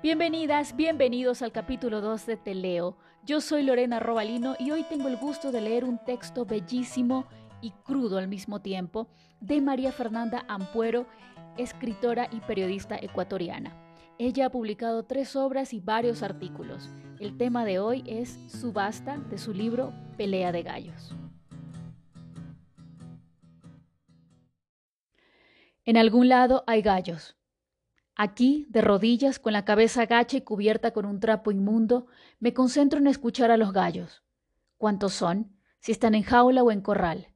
Bienvenidas, bienvenidos al capítulo 2 de Teleo. Yo soy Lorena Robalino y hoy tengo el gusto de leer un texto bellísimo y crudo al mismo tiempo de María Fernanda Ampuero, escritora y periodista ecuatoriana. Ella ha publicado tres obras y varios artículos. El tema de hoy es Subasta de su libro Pelea de Gallos. En algún lado hay gallos. Aquí, de rodillas, con la cabeza gacha y cubierta con un trapo inmundo, me concentro en escuchar a los gallos. ¿Cuántos son? Si están en jaula o en corral.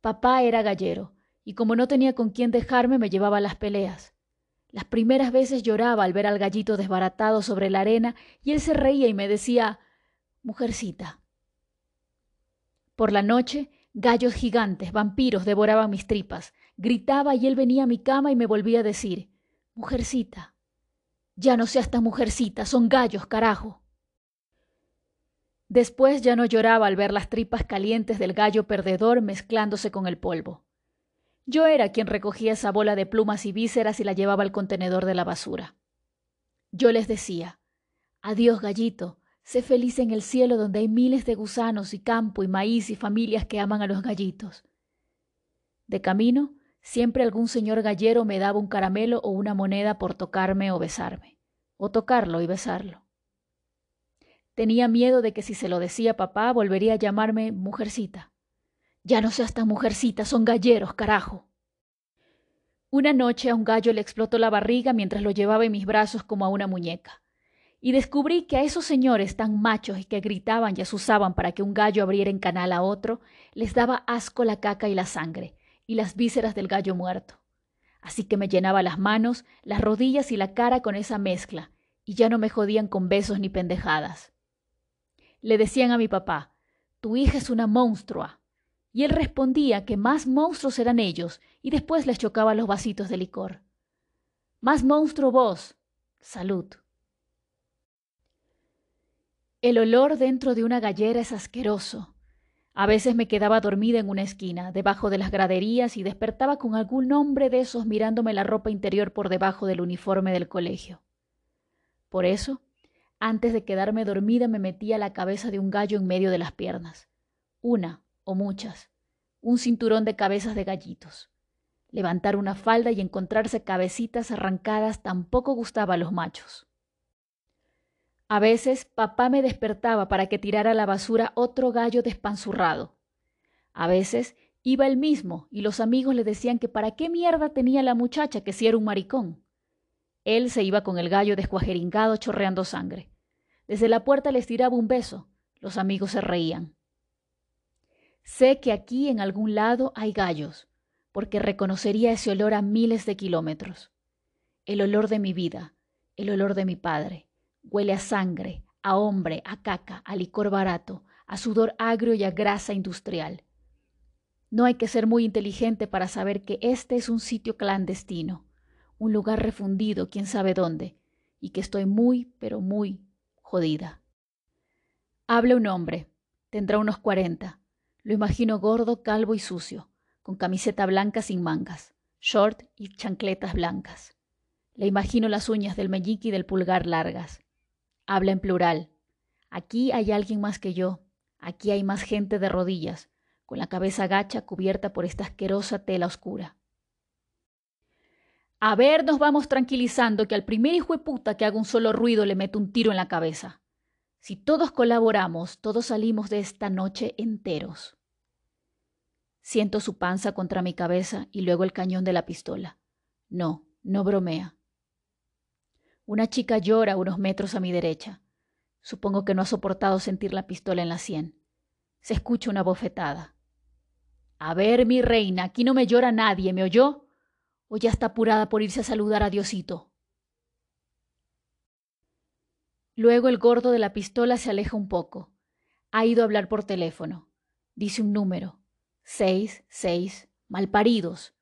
Papá era gallero, y como no tenía con quién dejarme, me llevaba a las peleas. Las primeras veces lloraba al ver al gallito desbaratado sobre la arena, y él se reía y me decía Mujercita. Por la noche, gallos gigantes, vampiros, devoraban mis tripas. Gritaba y él venía a mi cama y me volvía a decir Mujercita. Ya no seas tan mujercita, son gallos, carajo. Después ya no lloraba al ver las tripas calientes del gallo perdedor mezclándose con el polvo. Yo era quien recogía esa bola de plumas y vísceras y la llevaba al contenedor de la basura. Yo les decía, Adiós, gallito, sé feliz en el cielo donde hay miles de gusanos y campo y maíz y familias que aman a los gallitos. De camino, Siempre algún señor gallero me daba un caramelo o una moneda por tocarme o besarme, o tocarlo y besarlo. Tenía miedo de que si se lo decía papá volvería a llamarme mujercita. Ya no seas tan mujercita, son galleros, carajo. Una noche a un gallo le explotó la barriga mientras lo llevaba en mis brazos como a una muñeca. Y descubrí que a esos señores tan machos y que gritaban y asusaban para que un gallo abriera en canal a otro, les daba asco la caca y la sangre, y las vísceras del gallo muerto. Así que me llenaba las manos, las rodillas y la cara con esa mezcla, y ya no me jodían con besos ni pendejadas. Le decían a mi papá, tu hija es una monstrua. Y él respondía que más monstruos eran ellos, y después les chocaba los vasitos de licor. Más monstruo vos. Salud. El olor dentro de una gallera es asqueroso. A veces me quedaba dormida en una esquina, debajo de las graderías, y despertaba con algún hombre de esos mirándome la ropa interior por debajo del uniforme del colegio. Por eso, antes de quedarme dormida me metía la cabeza de un gallo en medio de las piernas. Una o muchas. Un cinturón de cabezas de gallitos. Levantar una falda y encontrarse cabecitas arrancadas tampoco gustaba a los machos. A veces papá me despertaba para que tirara a la basura otro gallo despanzurrado. A veces iba él mismo y los amigos le decían que para qué mierda tenía la muchacha que si era un maricón. Él se iba con el gallo descuajeringado chorreando sangre. Desde la puerta les tiraba un beso. Los amigos se reían. Sé que aquí en algún lado hay gallos, porque reconocería ese olor a miles de kilómetros. El olor de mi vida, el olor de mi padre Huele a sangre, a hombre, a caca, a licor barato, a sudor agrio y a grasa industrial. No hay que ser muy inteligente para saber que este es un sitio clandestino, un lugar refundido, quién sabe dónde, y que estoy muy, pero muy jodida. Habla un hombre, tendrá unos cuarenta. Lo imagino gordo, calvo y sucio, con camiseta blanca sin mangas, short y chancletas blancas. Le imagino las uñas del meñique y del pulgar largas. Habla en plural. Aquí hay alguien más que yo. Aquí hay más gente de rodillas, con la cabeza gacha cubierta por esta asquerosa tela oscura. A ver, nos vamos tranquilizando que al primer hijo de puta que haga un solo ruido le meto un tiro en la cabeza. Si todos colaboramos, todos salimos de esta noche enteros. Siento su panza contra mi cabeza y luego el cañón de la pistola. No, no bromea. Una chica llora unos metros a mi derecha. Supongo que no ha soportado sentir la pistola en la sien. Se escucha una bofetada. A ver, mi reina, aquí no me llora nadie, ¿me oyó? ¿O ya está apurada por irse a saludar a Diosito? Luego el gordo de la pistola se aleja un poco. Ha ido a hablar por teléfono. Dice un número. Seis, seis, malparidos.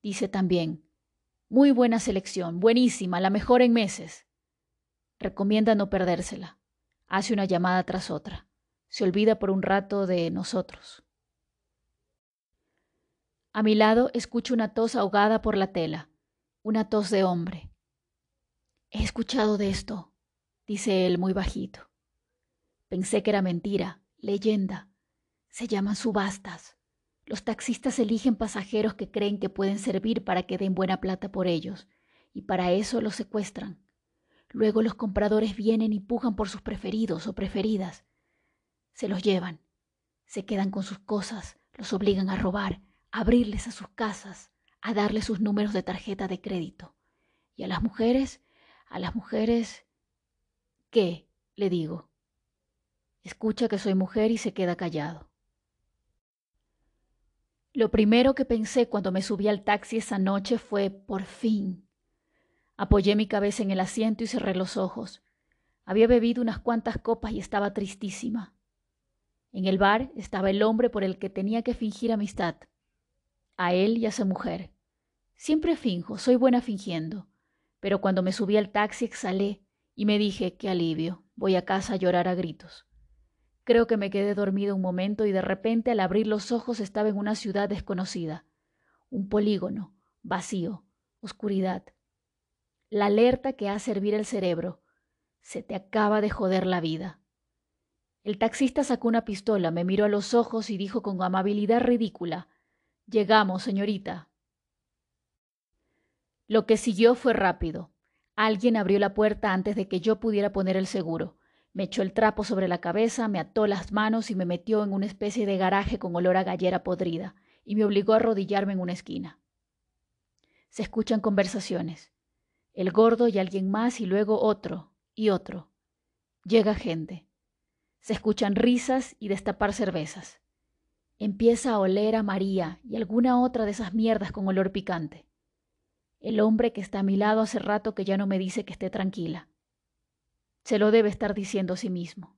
Dice también, muy buena selección, buenísima, la mejor en meses. Recomienda no perdérsela. Hace una llamada tras otra. Se olvida por un rato de nosotros. A mi lado escucho una tos ahogada por la tela, una tos de hombre. He escuchado de esto, dice él muy bajito. Pensé que era mentira, leyenda. Se llaman subastas. Los taxistas eligen pasajeros que creen que pueden servir para que den buena plata por ellos, y para eso los secuestran. Luego los compradores vienen y pujan por sus preferidos o preferidas. Se los llevan, se quedan con sus cosas, los obligan a robar, a abrirles a sus casas, a darles sus números de tarjeta de crédito. Y a las mujeres, a las mujeres... ¿Qué? le digo. Escucha que soy mujer y se queda callado. Lo primero que pensé cuando me subí al taxi esa noche fue, por fin. Apoyé mi cabeza en el asiento y cerré los ojos. Había bebido unas cuantas copas y estaba tristísima. En el bar estaba el hombre por el que tenía que fingir amistad. A él y a su mujer. Siempre finjo, soy buena fingiendo. Pero cuando me subí al taxi exhalé y me dije, qué alivio, voy a casa a llorar a gritos. Creo que me quedé dormido un momento y de repente al abrir los ojos estaba en una ciudad desconocida. Un polígono, vacío, oscuridad. La alerta que hace hervir el cerebro. Se te acaba de joder la vida. El taxista sacó una pistola, me miró a los ojos y dijo con amabilidad ridícula Llegamos, señorita. Lo que siguió fue rápido. Alguien abrió la puerta antes de que yo pudiera poner el seguro. Me echó el trapo sobre la cabeza, me ató las manos y me metió en una especie de garaje con olor a gallera podrida, y me obligó a arrodillarme en una esquina. Se escuchan conversaciones. El gordo y alguien más y luego otro y otro. Llega gente. Se escuchan risas y destapar cervezas. Empieza a oler a María y alguna otra de esas mierdas con olor picante. El hombre que está a mi lado hace rato que ya no me dice que esté tranquila. Se lo debe estar diciendo a sí mismo.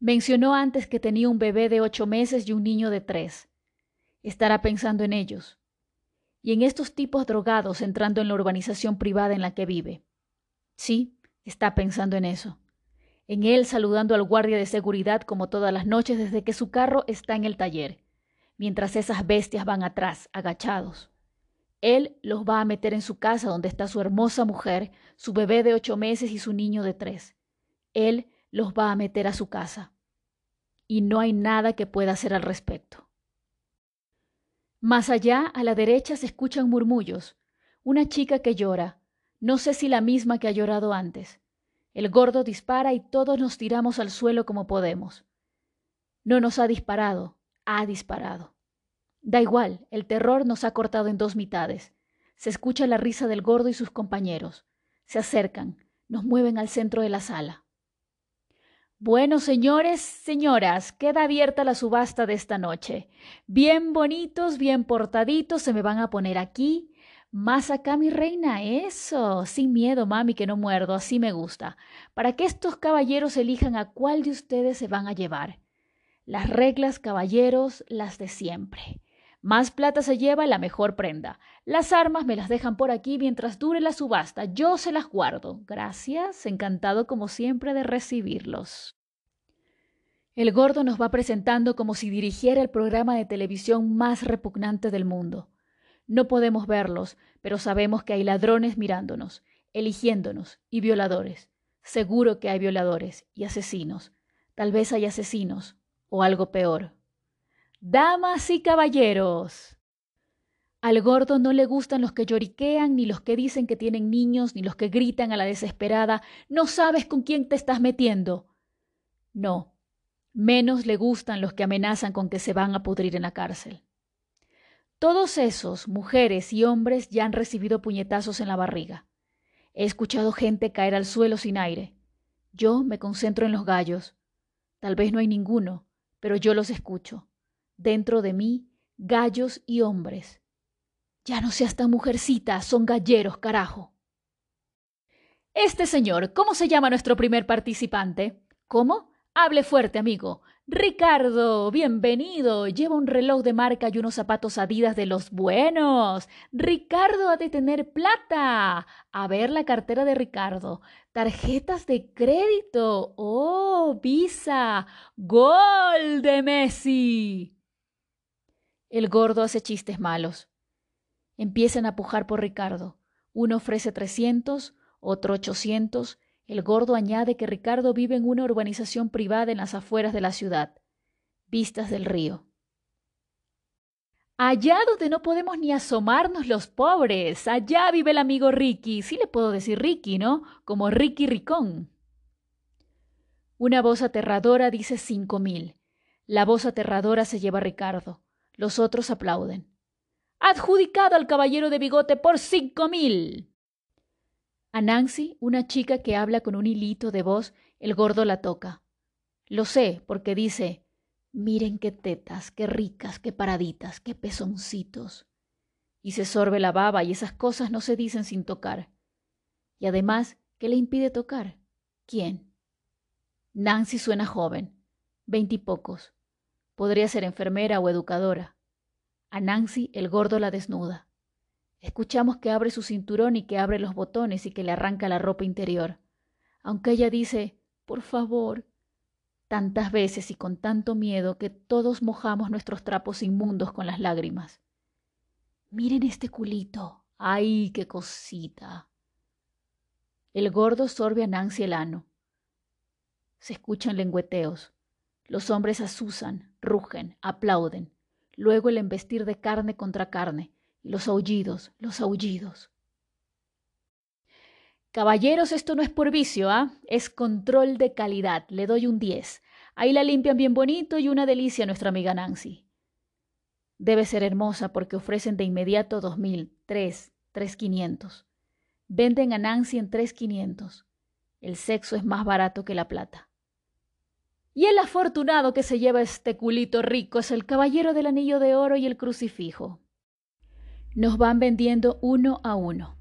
Mencionó antes que tenía un bebé de ocho meses y un niño de tres. Estará pensando en ellos. Y en estos tipos drogados entrando en la urbanización privada en la que vive. Sí, está pensando en eso. En él saludando al guardia de seguridad como todas las noches desde que su carro está en el taller, mientras esas bestias van atrás, agachados. Él los va a meter en su casa donde está su hermosa mujer, su bebé de ocho meses y su niño de tres. Él los va a meter a su casa. Y no hay nada que pueda hacer al respecto. Más allá, a la derecha, se escuchan murmullos. Una chica que llora. No sé si la misma que ha llorado antes. El gordo dispara y todos nos tiramos al suelo como podemos. No nos ha disparado, ha disparado. Da igual, el terror nos ha cortado en dos mitades. Se escucha la risa del gordo y sus compañeros. Se acercan, nos mueven al centro de la sala. Bueno, señores, señoras, queda abierta la subasta de esta noche. Bien bonitos, bien portaditos, se me van a poner aquí. Más acá, mi reina, eso. Sin miedo, mami, que no muerdo, así me gusta. Para que estos caballeros elijan a cuál de ustedes se van a llevar. Las reglas, caballeros, las de siempre. Más plata se lleva la mejor prenda. Las armas me las dejan por aquí mientras dure la subasta. Yo se las guardo. Gracias, encantado como siempre de recibirlos. El gordo nos va presentando como si dirigiera el programa de televisión más repugnante del mundo. No podemos verlos, pero sabemos que hay ladrones mirándonos, eligiéndonos, y violadores. Seguro que hay violadores y asesinos. Tal vez hay asesinos, o algo peor. Damas y caballeros. Al gordo no le gustan los que lloriquean, ni los que dicen que tienen niños, ni los que gritan a la desesperada, no sabes con quién te estás metiendo. No, menos le gustan los que amenazan con que se van a pudrir en la cárcel. Todos esos, mujeres y hombres, ya han recibido puñetazos en la barriga. He escuchado gente caer al suelo sin aire. Yo me concentro en los gallos. Tal vez no hay ninguno, pero yo los escucho dentro de mí gallos y hombres. Ya no seas tan mujercita, son galleros, carajo. Este señor, ¿cómo se llama nuestro primer participante? ¿Cómo? Hable fuerte, amigo. Ricardo, bienvenido. Lleva un reloj de marca y unos zapatos adidas de los buenos. Ricardo ha de tener plata. A ver la cartera de Ricardo. Tarjetas de crédito. Oh, Visa. Gol de Messi. El gordo hace chistes malos. Empiezan a pujar por Ricardo. Uno ofrece trescientos, Otro 800, el gordo añade que Ricardo vive en una urbanización privada en las afueras de la ciudad, vistas del río. Allá donde no podemos ni asomarnos los pobres, allá vive el amigo Ricky, sí le puedo decir Ricky, ¿no? Como Ricky Ricón. Una voz aterradora dice cinco mil. La voz aterradora se lleva a Ricardo. Los otros aplauden. Adjudicado al caballero de bigote por cinco mil. A Nancy, una chica que habla con un hilito de voz, el gordo la toca. Lo sé, porque dice Miren qué tetas, qué ricas, qué paraditas, qué pezoncitos. Y se sorbe la baba y esas cosas no se dicen sin tocar. Y además, ¿qué le impide tocar? ¿Quién? Nancy suena joven, veintipocos. Podría ser enfermera o educadora. A Nancy el gordo la desnuda. Escuchamos que abre su cinturón y que abre los botones y que le arranca la ropa interior. Aunque ella dice, por favor, tantas veces y con tanto miedo que todos mojamos nuestros trapos inmundos con las lágrimas. Miren este culito. ¡Ay, qué cosita! El gordo sorbe a Nancy el ano. Se escuchan lengüeteos. Los hombres asusan, rugen, aplauden. Luego el embestir de carne contra carne, y los aullidos, los aullidos. Caballeros, esto no es por vicio, ¿ah? Es control de calidad. Le doy un 10. Ahí la limpian bien bonito y una delicia nuestra amiga Nancy. Debe ser hermosa porque ofrecen de inmediato dos mil, tres, tres quinientos. Venden a Nancy en tres quinientos. El sexo es más barato que la plata. Y el afortunado que se lleva este culito rico es el caballero del anillo de oro y el crucifijo. Nos van vendiendo uno a uno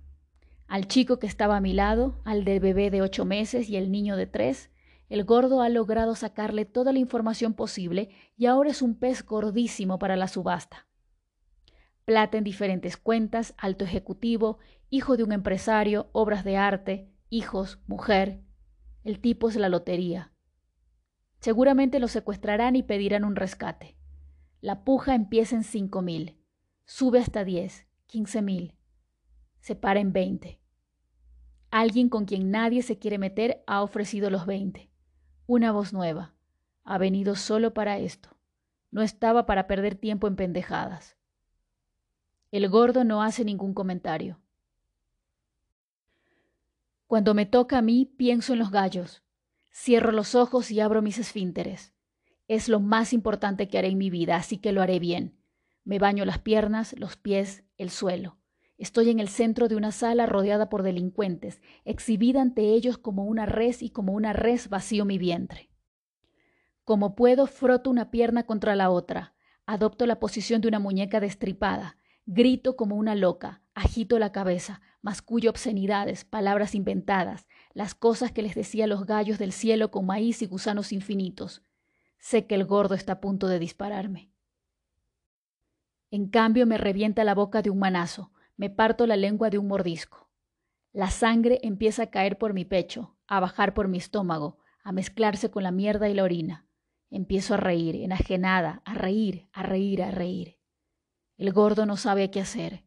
al chico que estaba a mi lado, al del bebé de ocho meses y el niño de tres, el gordo ha logrado sacarle toda la información posible y ahora es un pez gordísimo para la subasta. Plata en diferentes cuentas, alto ejecutivo, hijo de un empresario, obras de arte, hijos, mujer. El tipo es la lotería. Seguramente lo secuestrarán y pedirán un rescate. La puja empieza en cinco mil, sube hasta diez, quince mil, se para en 20. Alguien con quien nadie se quiere meter ha ofrecido los 20. Una voz nueva. Ha venido solo para esto. No estaba para perder tiempo en pendejadas. El gordo no hace ningún comentario. Cuando me toca a mí, pienso en los gallos. Cierro los ojos y abro mis esfínteres. Es lo más importante que haré en mi vida, así que lo haré bien. Me baño las piernas, los pies, el suelo. Estoy en el centro de una sala rodeada por delincuentes, exhibida ante ellos como una res y como una res vacío mi vientre. Como puedo, froto una pierna contra la otra, adopto la posición de una muñeca destripada, grito como una loca, agito la cabeza, mascullo obscenidades, palabras inventadas, las cosas que les decía los gallos del cielo con maíz y gusanos infinitos. Sé que el gordo está a punto de dispararme. En cambio me revienta la boca de un manazo, me parto la lengua de un mordisco. La sangre empieza a caer por mi pecho, a bajar por mi estómago, a mezclarse con la mierda y la orina. Empiezo a reír, enajenada, a reír, a reír, a reír. El gordo no sabe qué hacer.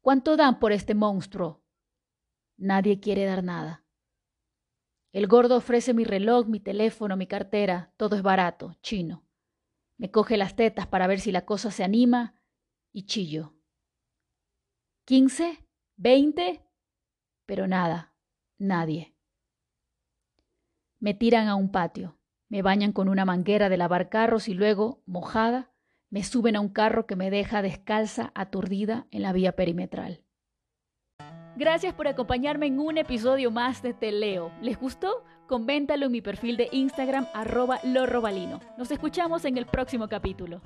¿Cuánto dan por este monstruo? Nadie quiere dar nada. El gordo ofrece mi reloj, mi teléfono, mi cartera, todo es barato, chino. Me coge las tetas para ver si la cosa se anima y chillo. ¿Quince? ¿Veinte? Pero nada, nadie. Me tiran a un patio, me bañan con una manguera de lavar carros y luego, mojada, me suben a un carro que me deja descalza, aturdida en la vía perimetral. Gracias por acompañarme en un episodio más de Teleo. ¿Les gustó? Coméntalo en mi perfil de Instagram arroba lorrobalino. Nos escuchamos en el próximo capítulo.